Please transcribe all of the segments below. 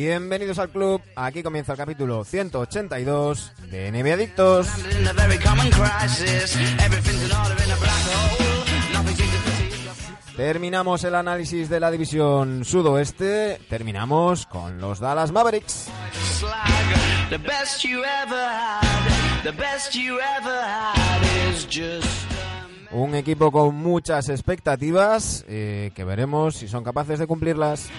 Bienvenidos al club, aquí comienza el capítulo 182 de NBA Adictos. Terminamos el análisis de la división sudoeste, terminamos con los Dallas Mavericks. Un equipo con muchas expectativas eh, que veremos si son capaces de cumplirlas.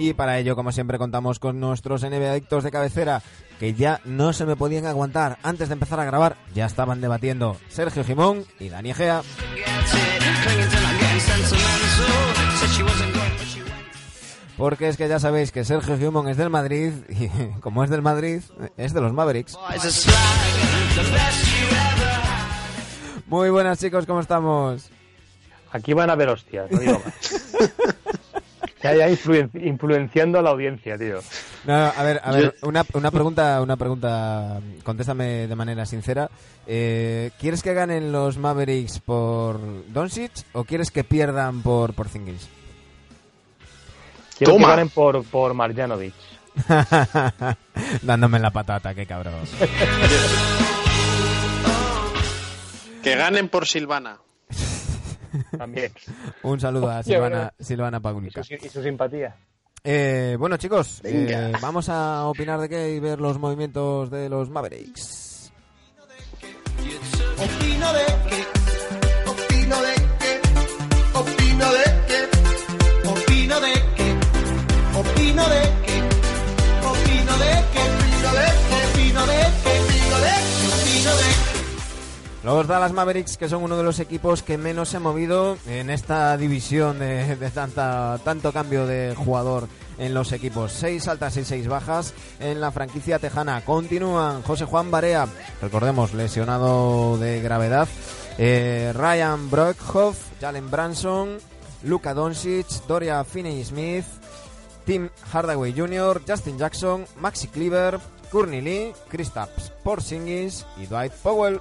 Y para ello, como siempre, contamos con nuestros NBA adictos de cabecera, que ya no se me podían aguantar. Antes de empezar a grabar, ya estaban debatiendo Sergio Jimón y Dani Egea. Porque es que ya sabéis que Sergio Jimón es del Madrid y como es del Madrid, es de los Mavericks. Muy buenas chicos, ¿cómo estamos? Aquí van a ver hostias, no digo más. Que haya influen- influenciando a la audiencia, tío. No, no, a ver, a ver, una, una pregunta, una pregunta, contéstame de manera sincera. Eh, ¿Quieres que ganen los Mavericks por Doncic o quieres que pierdan por Porzingis? Quiero Toma. que ganen por, por Marjanovic. Dándome la patata, qué cabrón. Que ganen por Silvana. También. Un saludo a Silvana. Silvana Y su, y su simpatía. Eh, bueno, chicos, eh, vamos a opinar de qué y ver los movimientos de los Mavericks. Opino de que, Los Dallas Mavericks, que son uno de los equipos que menos se ha movido en esta división de, tanta, tanto cambio de jugador en los equipos. Seis altas y seis bajas en la franquicia tejana. Continúan José Juan Barea, recordemos, lesionado de gravedad. eh, Ryan Broekhoff, Jalen Branson, Luka Doncic, Doria Finney-Smith, Tim Hardaway Jr., Justin Jackson, Maxi Cleaver, Courtney Lee, Kristaps Porzingis y Dwight Powell.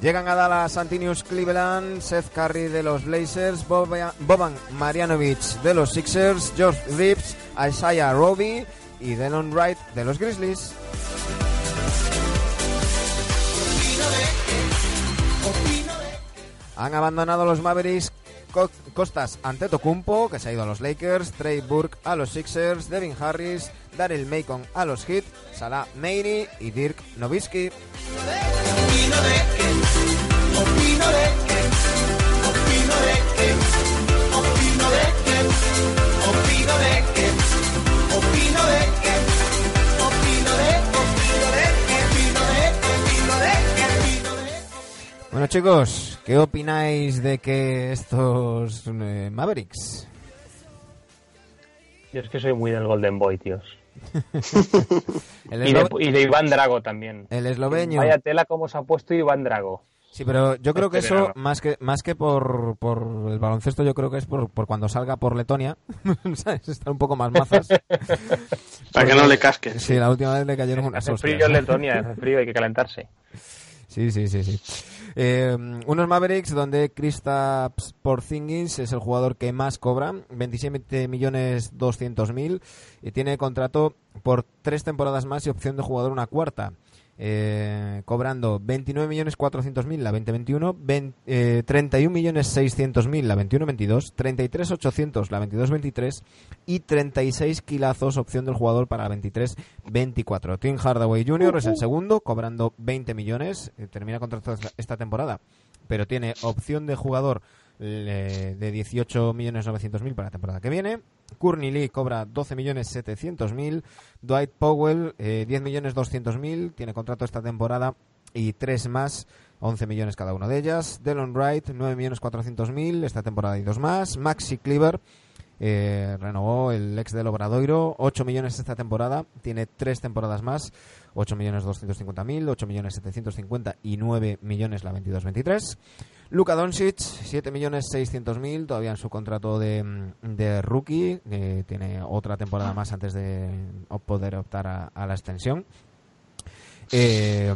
Llegan a Dallas Antinius Cleveland, Seth Curry de los Blazers, Boba- Boban Marjanovic de los Sixers, George Reeves, Isaiah Roby y Delon Wright de los Grizzlies. Han abandonado los Mavericks Costas ante Tocumpo, que se ha ido a los Lakers, Trey Burke a los Sixers, Devin Harris, Daryl Macon a los Heat, Salah Meiri y Dirk Nowitzki. Bueno chicos, ¿qué opináis de que estos eh, Mavericks? Yo es que soy muy del Golden Boy, tíos. El, Y de, y de Iván Drago también. el esloveño. Vaya tela como se ha puesto Iván Drago. Sí, pero yo creo que Este eso, más que más que por, por el baloncesto, yo creo que es por, por cuando salga por Letonia. ¿Sabes? Estar un poco más mazas. Para que no le casques. Sí, la última vez le cayeron unas Hace hostias. frío en Letonia, hace frío, hay que calentarse. Sí, sí, sí, sí. Eh, unos Mavericks donde Kristaps Porzingis es el jugador que más cobra, 27 millones 200 mil, y tiene contrato por tres temporadas más y opción de jugador una cuarta. Eh, cobrando 29.400.000 la 2021, ven- eh, 31.600.000 la 21-22, 33.800 la 22-23 y 36 kilazos opción del jugador para la 23-24. Tim Hardaway Jr. es el segundo, cobrando 20 millones, eh, termina contrato esta- esta temporada, pero tiene opción de jugador eh, de 18.900.000 para la temporada que viene. Courtney Lee cobra 12.700.000. Dwight Powell, eh, 10.200.000. Tiene contrato esta temporada y tres más, 11 millones cada una de ellas. Delon Wright, 9.400.000 esta temporada y dos más. Maxi Cleaver, eh, renovó el ex del Obradoiro, 8 millones esta temporada, tiene tres temporadas más, 8 millones 250.000, 8 millones 750 y 9 millones la 22-23. Luka Doncic, 7 millones 600.000, todavía en su contrato de, mm, de rookie, eh, tiene otra temporada más antes de poder optar a, la extensión. Eh,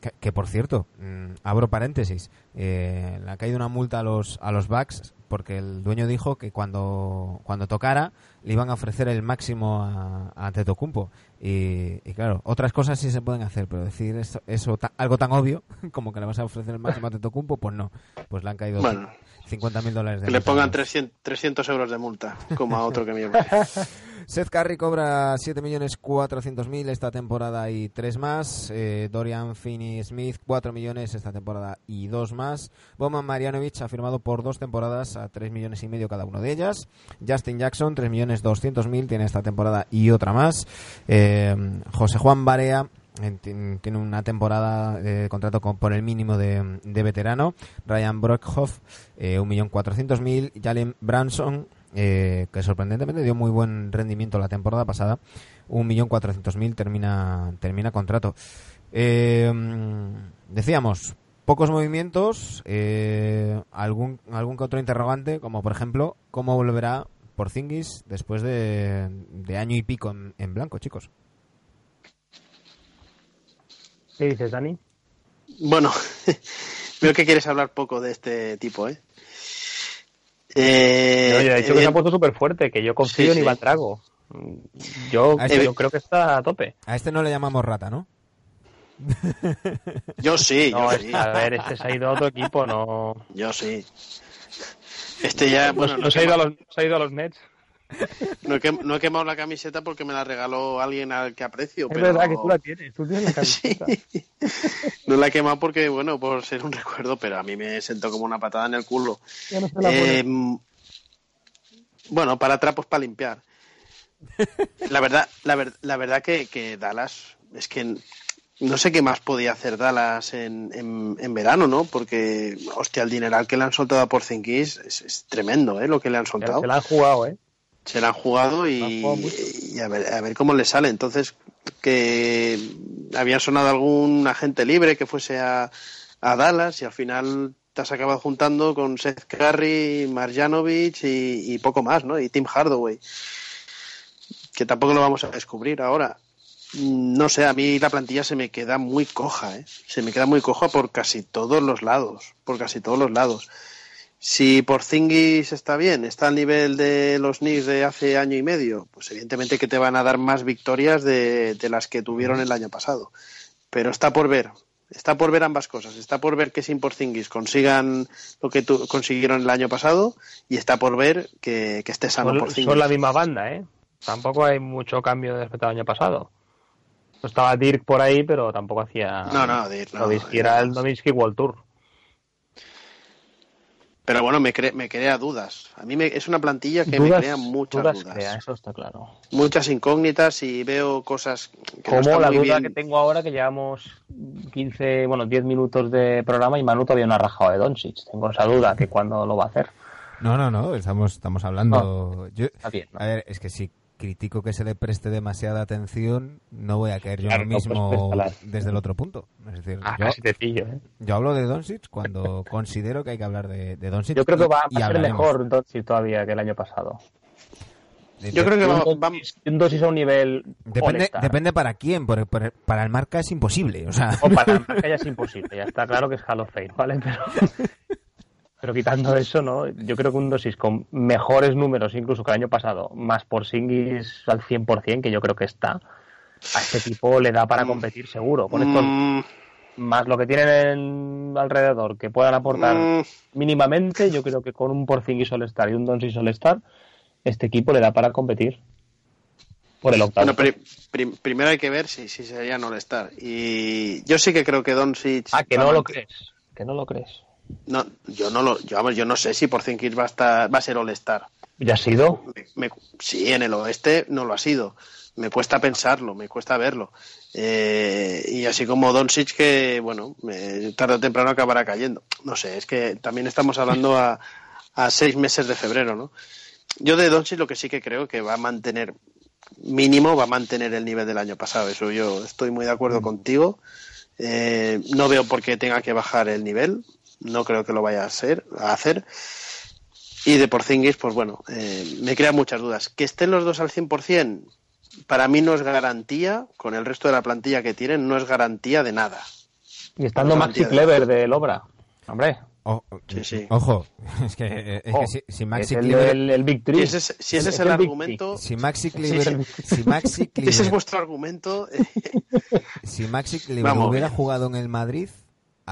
que, que, por cierto, mm, abro paréntesis, eh, le ha caído una multa a los a los Bucks porque el dueño dijo que cuando cuando tocara le iban a ofrecer el máximo a, a Antetokounmpo y, y claro, otras cosas sí se pueden hacer, pero decir eso, eso ta- algo tan obvio como que le vas a ofrecer el máximo a Antetokounmpo, pues no, pues le han caído Bueno. 50 mil dólares de Que le pongan 300, 300 euros de multa, como a otro que me Seth Curry cobra 7.400.000 esta temporada y tres más. Eh, Dorian Finney-Smith 4 millones esta temporada y dos más. Boman Marjanovic ha firmado por dos temporadas a 3 millones y medio cada uno de ellas. Justin Jackson 3.200.000 tiene esta temporada y otra más. Eh, José Juan Barea eh, tien- tiene una temporada de contrato con, por el mínimo de, de veterano. Ryan Brockhoff, eh, 1.400.000. Jalen Branson, eh, que sorprendentemente dio muy buen rendimiento la temporada pasada. 1.400.000 termina, termina contrato. Eh, decíamos, pocos movimientos, eh, algún, algún que otro interrogante, como por ejemplo, ¿cómo volverá Porzingis después de, de año y pico en, en blanco, chicos? ¿Qué dices, Dani? Bueno, veo que quieres hablar poco de este tipo, ¿eh? Eh, Oye, ha dicho que se ha puesto súper fuerte, que yo confío Sí, en. Iván Drago. Yo, yo sí. creo que está a tope. A este no le llamamos rata, ¿no? Yo sí, No, yo sí. a ver, este se ha ido a otro equipo, no. Yo sí. Este ya, bueno, no, no, se ha ido a los, se ha ido a los Nets. no he quem- no he quemado la camiseta porque me la regaló alguien al que aprecio. Es pero... verdad que tú la tienes, tú tienes la Sí. camiseta. No la he quemado porque, bueno, por ser un recuerdo, pero a mí me sentó como una patada en el culo. Ya no se la pone. Eh, bueno, para trapos para limpiar. La verdad, la, ver- la verdad que, que Dallas, es que no sé qué más podía hacer Dallas en, en, en verano, ¿no? Porque, hostia, el dineral que le han soltado a Porzingis es, es tremendo, ¿eh? Lo que le han soltado. se la han jugado, ¿eh? Se la han jugado La y, han jugado mucho. y a, ver, a ver cómo le sale. Entonces, que había sonado algún agente libre que fuese a, a Dallas y al final te has acabado juntando con Seth Curry, Marjanovic y, y poco más, ¿no? Y Tim Hardaway. Que tampoco lo vamos a descubrir ahora. Mm, No sé, a mí la plantilla se me queda muy coja, ¿eh? Se me queda muy coja por casi todos los lados. Por casi todos los lados. Si Porzingis está bien, está al nivel de los Knicks de hace año y medio, pues evidentemente que te van a dar más victorias de, de las que tuvieron el año pasado. Pero está por ver, está por ver ambas cosas. Está por ver que sin Porzingis consigan lo que tu- consiguieron el año pasado y está por ver que, que esté sano Porzingis. son la misma banda, ¿eh? Tampoco hay mucho cambio respecto al año pasado. No estaba Dirk por ahí, pero tampoco hacía. No, no, Dirk no, era el. Nowitzki World Tour. Pero bueno, me, cre- me crea dudas. A mí me- es una plantilla que me crea muchas dudas dudas. crea, eso está claro. Muchas incógnitas y veo cosas que no Como están la muy duda bien. que tengo ahora que llevamos 15, bueno, 10 minutos de programa y Manu todavía no ha rajado de Doncic. Tengo esa duda que cuándo lo va a hacer. No, no, no, estamos, estamos hablando... Yo, Está bien, ¿no? a ver, es que si critico que se le preste demasiada atención, no voy a caer yo Claro, lo no, pues, mismo préstala. desde el otro punto. Es decir, Ah, yo, casi te pillo, ¿eh? yo hablo de Doncic cuando considero que hay que hablar de, de Doncic. Yo creo que va y a ser mejor Doncic todavía que el año pasado. Yo creo que Un va- Doncic- va- un Doncic a un nivel Depende, depende para quién, por- por- para el marca es imposible. O sea, O para la marca ya es imposible, ya está claro que es Hall of Fame, ¿vale? Pero, pero quitando eso, ¿no? Yo creo que un dosis con mejores números incluso que el año pasado, más por Singis al 100%, que yo creo que está, a este equipo le da para competir seguro. Con estos, Mm, más lo que tienen en- alrededor que puedan aportar mm, mínimamente, yo creo que con un Porzingis All-Star y un Doncic All-Star, este equipo le da para competir por el octavo. Bueno, pri- prim- primero hay que ver si, si sería no estar. Y yo sí que creo que Doncic. ah, que no lo crees. Que no lo crees. No, yo no lo, yo, vamos, yo no sé si Porzingis va a estar, va a ser All Star. ¿Ya ha sido? Me- me- sí, en el oeste no lo ha sido. Me cuesta pensarlo, me cuesta verlo. Eh, y así como Doncic que, bueno, tarde o temprano acabará cayendo. No sé, es que también estamos hablando a, a seis meses de febrero, ¿no? Yo de Doncic lo que sí que creo que va a mantener mínimo, va a mantener el nivel del año pasado. Eso yo estoy muy de acuerdo contigo. Eh, no veo por qué tenga que bajar el nivel. No creo que lo vaya a hacer. A hacer. Y de Porzingis, pues bueno, eh, me crea muchas dudas. Que estén los dos al 100%, para mí no es garantía, con el resto de la plantilla que tienen, no es garantía de nada. Y estando No, Maxi. Clever de Lobra. Hombre, O- Sí, sí. Ojo, es que, eh, es oh, que si, si Maxi es el, Kleber, el, el Big Three. Si ese es, si ese es Es el, argumento, si Maxi el- si Maxi si ese es vuestro argumento, si Maxi Kleber Vamos. hubiera jugado en el Madrid,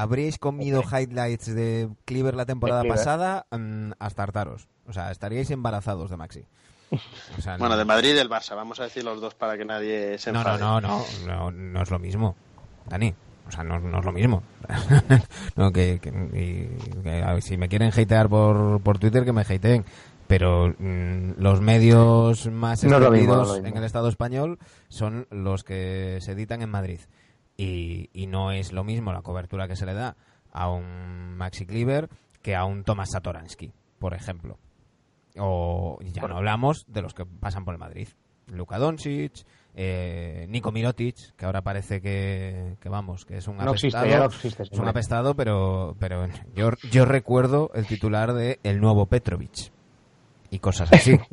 habríais comido highlights de Cleaver la temporada Cleaver. pasada mm, hasta hartaros. O sea, estaríais embarazados de Maxi. O sea, bueno, no- de Madrid y del Barça, vamos a decir los dos para que nadie se No, enfade. no, no, no, no, no es lo mismo, Dani. O sea, no, no es lo mismo. no, que, que- y- que, a ver, si me quieren hatear por, por Twitter, que me hateen. Pero mm, los medios más No es lo mismo, extendidos no es lo mismo. en el Estado español son los que se editan en Madrid. Y, y no es lo mismo la cobertura que se le da a un Maxi Cleaver que a un Tomás Satoransky, por ejemplo. O ya no hablamos de los que pasan por el Madrid. Luka Doncic, eh, Nico Mirotic, que ahora parece que, que vamos, que es un No existe, apestado. ya no existe. es un apestado, pero, pero yo, yo recuerdo el titular de El Nuevo Petrovic y cosas así.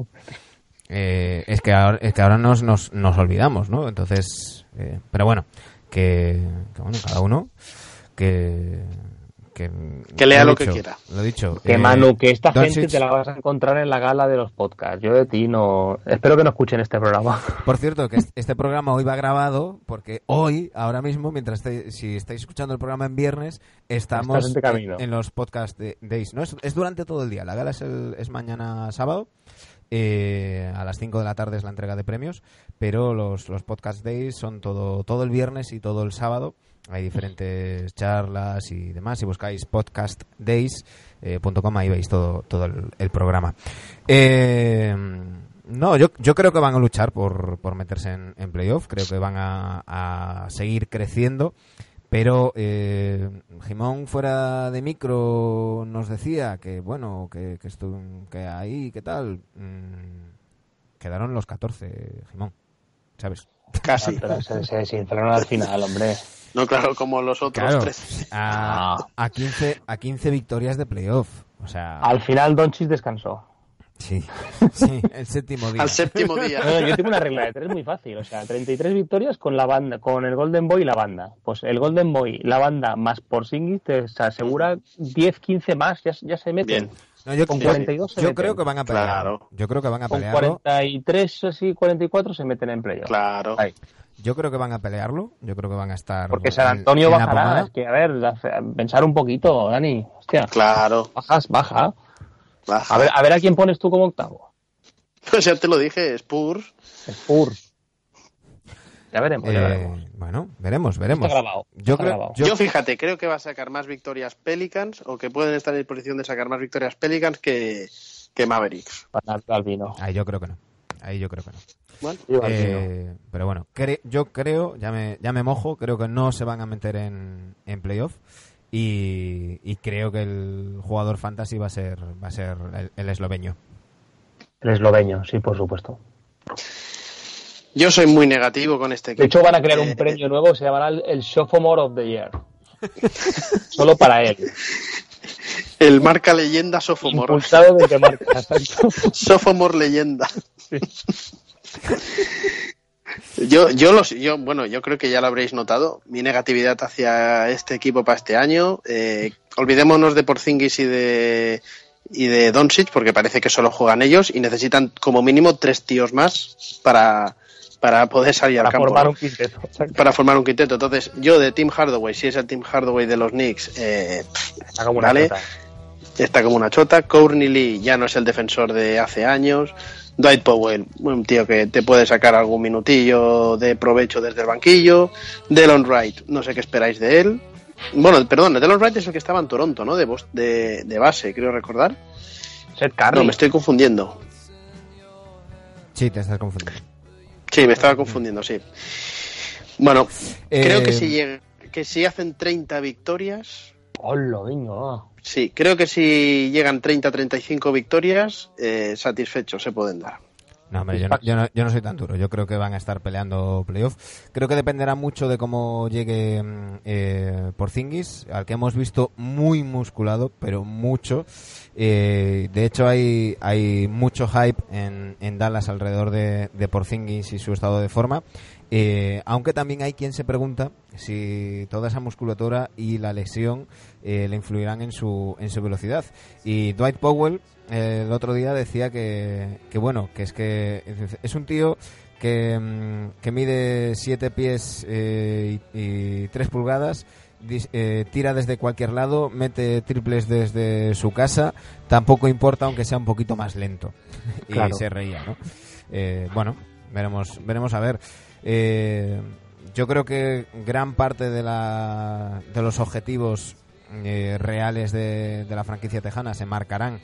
Eh, es, que ahora, es que ahora nos, nos, nos olvidamos, ¿no? Entonces, eh, pero bueno, que, que bueno, cada uno que... Que, Que lea lo que quiera. Lo he dicho. Que eh, Manu, que esta Doncic- gente te la vas a encontrar en la gala de los podcasts. Yo de ti no. Espero que no escuchen este programa. Por cierto, que est- este programa hoy va grabado porque hoy, ahora mismo, mientras estáis, si estáis escuchando el programa en viernes, estamos en los podcast de, days. No es, es durante todo el día. La gala es, el- es mañana sábado. Eh, a las 5 de la tarde es la entrega de premios, pero los, los podcast days son todo, todo el viernes y todo el sábado. Hay diferentes charlas y demás. Si buscáis podcastdays.com, ahí veis todo, todo el, el programa. Eh, no, yo, yo creo que van a luchar por, por meterse en, en playoff. Creo que van a, a seguir creciendo. Pero eh, Jimón fuera de micro nos decía que, bueno, que, que, que ahí, ¿qué tal? Mm, quedaron los 14, Jimón. ¿Sabes? Casi. Pero se, se desinflaron al final, hombre. No, claro, como los otros Claro, tres. a, Ah. a 15, a 15 victorias de playoff. O sea, Al final Doncic descansó. Sí, sí, el séptimo día. Al séptimo día. No, yo tengo una regla de tres muy fácil. O sea, 33 victorias con la banda, con el Golden Boy y la banda. Pues el Golden Boy, la banda más Porzingis te asegura 10, 15 más, ya, ya se meten. Bien. No, yo con yo- 42 se yo meten. creo que van a pelear. Claro. Yo creo que van a Con pelearlo. 43, así, 44 se meten en playoff. Claro. Ahí. Yo creo que van a pelearlo. Yo creo que van a estar. Porque San Antonio en bajará. Es que, a ver, pensar un poquito, Dani. Hostia, Claro. bajas, baja. A ver, a ver a quién pones tú como octavo. Pues ya te lo dije, Spurs. Spurs. Ya veremos, ya Eh, veremos. bueno, veremos, veremos. Está grabado. Yo creo, grabado. yo- Yo, fíjate, creo que va a sacar más victorias Pelicans o que pueden estar en disposición de sacar más victorias Pelicans que, que Mavericks. Para ahí yo creo que no. Ahí yo creo que no. Bueno. Eh, pero bueno, cre- yo creo, ya me, ya me mojo, creo que no se van a meter en, en playoff. Y, y creo que el jugador fantasy va a ser, va a ser el, el esloveño. El esloveño, sí, por supuesto. yo soy muy negativo con este equipo. De hecho, van a crear Eh, un premio nuevo, se llamará el, Sophomore of the Year. Solo para él. El marca leyenda Sophomore. Impulsado desde marca. exacto. Sophomore leyenda. Yo, yo, los, yo, bueno, yo creo que ya lo habréis notado, mi negatividad hacia este equipo para este año. Eh, olvidémonos de Porzingis y de y de Doncic, porque parece que solo juegan ellos y necesitan como mínimo tres tíos más para, para poder salir Para al campo. formar ¿no? un quinteto. exacto. Para formar un quinteto. Entonces, yo de Tim Hardaway, si es el Tim Hardaway de los Knicks, eh, Está como una chota. está como una chota. Courtney Lee ya no es el defensor de hace años. Dwight Powell, un tío que te puede sacar algún minutillo de provecho desde el banquillo. Delon Wright, no sé qué esperáis de él. Bueno, perdón, Delon Wright es el que estaba en Toronto, ¿no? De, de, de base, creo recordar. Seth Curry. No, me estoy confundiendo. Sí, te estás confundiendo. Sí, me estaba confundiendo, sí. Bueno, Eh, creo que si, llega- que si hacen 30 victorias, Hola, venga. Sí, creo que si llegan 30-35 victorias, eh, satisfechos se pueden dar. No, hombre, yo no, yo, no, yo no soy tan duro. Yo creo que van a estar peleando playoff. Creo que dependerá mucho de cómo llegue mm, eh, Porzingis, al que hemos visto muy musculado, pero mucho. Eh, de hecho, hay, hay mucho hype en, en Dallas alrededor de, de Porzingis y su estado de forma. Eh, aunque también hay quien se pregunta si toda esa musculatura y la lesión eh, le influirán en su, en su velocidad. Y Dwight Powell eh, el otro día decía que, que bueno, que es que es un tío que, mm, que mide 7 pies eh, y, 3 pulgadas, dis- eh, tira desde cualquier lado, mete triples desde su casa, tampoco importa aunque sea un poquito más lento. y Claro. se reía, ¿no? Eh, bueno, veremos, veremos a ver. Eh, yo creo que gran parte de, la, de los objetivos eh, reales de, la franquicia tejana se marcarán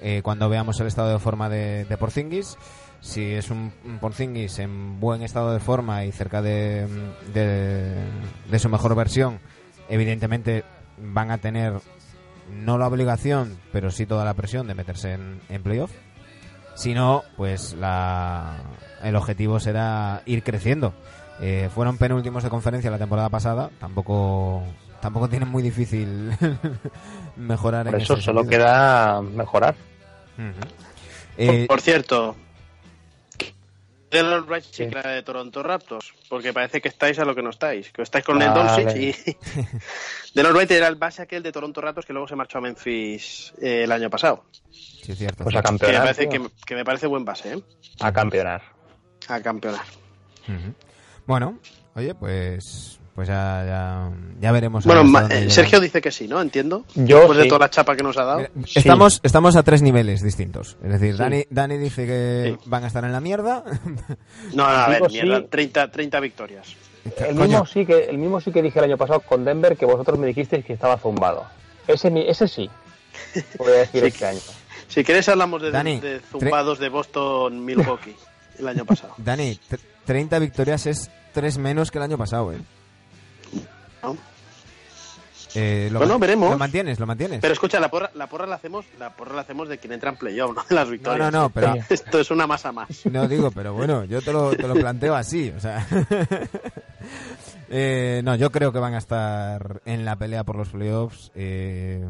eh, cuando veamos el estado de forma de, de Porzingis. Si es un, un Porzingis en buen estado de forma y cerca de su mejor versión, evidentemente van a tener no la obligación, pero sí toda la presión de meterse en, en playoff. Si no, pues la, el objetivo será ir creciendo. Eh, fueron penúltimos de conferencia la temporada pasada, tampoco tampoco tienen muy difícil mejorar Por en eso solo sentido. queda mejorar. Eh, por cierto, Wright sí Sí. que era de Toronto Raptors, porque parece que estáis a lo que no estáis, que estáis con el. Doncic y Delon Wright era el base aquel de Toronto Raptors que luego se marchó a Memphis eh, el año pasado. sí, es cierto. Pues a Que me campeonar. parece, que, que me parece buen base, ¿eh? A campeonar. A campeonar. Bueno, oye, pues pues ya, ya, ya veremos. Bueno, eh. Sergio dice que sí, ¿no? Entiendo. Yo Después de toda la chapa que nos ha dado. Mira, Estamos, estamos a tres niveles distintos. Es decir, Sí. Dani, Dani dice que Sí. van a estar en la mierda. No, no, a ver, mierda, sí. 30, 30 victorias. El Coño, mismo, sí que, el mismo sí que dije el año pasado con Denver que vosotros me dijisteis que estaba zumbado. Ese, mi- ese sí. Voy a decir Sí. este año. Si queréis hablamos de, Dani, de zumbados de Boston Milwaukee el año pasado. Dani, tr- 30 victorias es tres menos que el año pasado, ¿eh? ¿No? Eh, lo Bueno, veremos. Lo mantienes, lo mantienes. Pero escucha, la porra, la porra la hacemos, la porra la hacemos de quien entra en playoff, no de las no, victorias. no, no, pero Esto es una masa más. no digo, pero bueno, yo te lo, te lo planteo así, o sea. Eh, no, yo creo que van a estar en la pelea por los playoffs. Eh,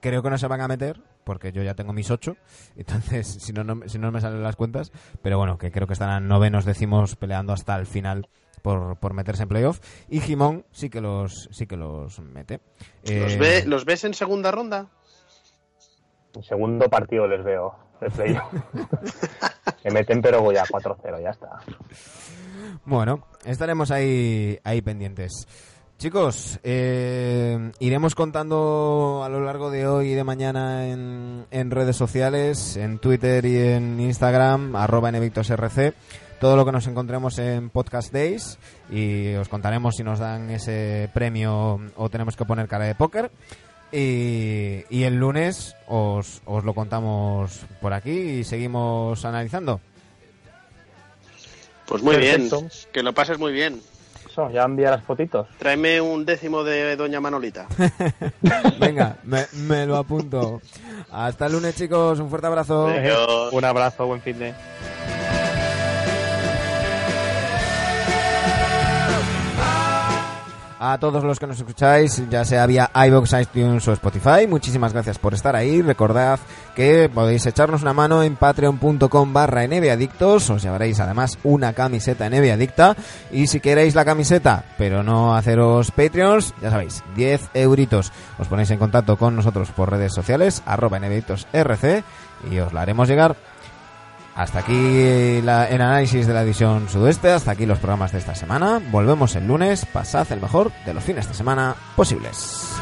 creo que no se van a meter, porque yo ya tengo mis ocho, entonces si no, no, si no me salen las cuentas, pero bueno, que creo que estarán novenos, decimos, peleando hasta el final por, por meterse en playoff. Y Jimón sí que los, sí que los mete. ¿Los, Eh, ve- ¿Los ves en segunda ronda? El segundo partido les veo de playoff. Se meten, pero ya 4-0, ya está. Bueno, estaremos ahí, ahí pendientes. Chicos, eh, iremos contando a lo largo de hoy y de mañana en, en redes sociales, en Twitter y en Instagram, arroba NVictosRC, todo lo que nos encontremos en Podcast Days y os contaremos si nos dan ese premio o tenemos que poner cara de póker. Y, y el lunes os, os lo contamos por aquí y seguimos analizando. Pues muy Perfecto. bien. Que lo pases muy bien. Eso, ya envía las fotitos. Tráeme un décimo de Doña Manolita. Venga, me, me lo apunto. Hasta el lunes, chicos. Un fuerte abrazo. Adiós. Un abrazo, buen fin de. A todos los que nos escucháis, ya sea vía iVoox, iTunes o Spotify, muchísimas gracias por estar ahí. Recordad que podéis echarnos una mano en patreon.com barra. Os llevaréis además una camiseta NBA Adicta. Y si queréis la camiseta, pero no haceros Patreons, ya sabéis, 10 euritos. Os ponéis en contacto con nosotros por redes sociales, arroba NBAdictosRC, y os la haremos llegar. Hasta aquí la- el análisis de la edición sudoeste, hasta aquí los programas de esta semana. Volvemos el lunes, pasad el mejor de los fines de semana posibles.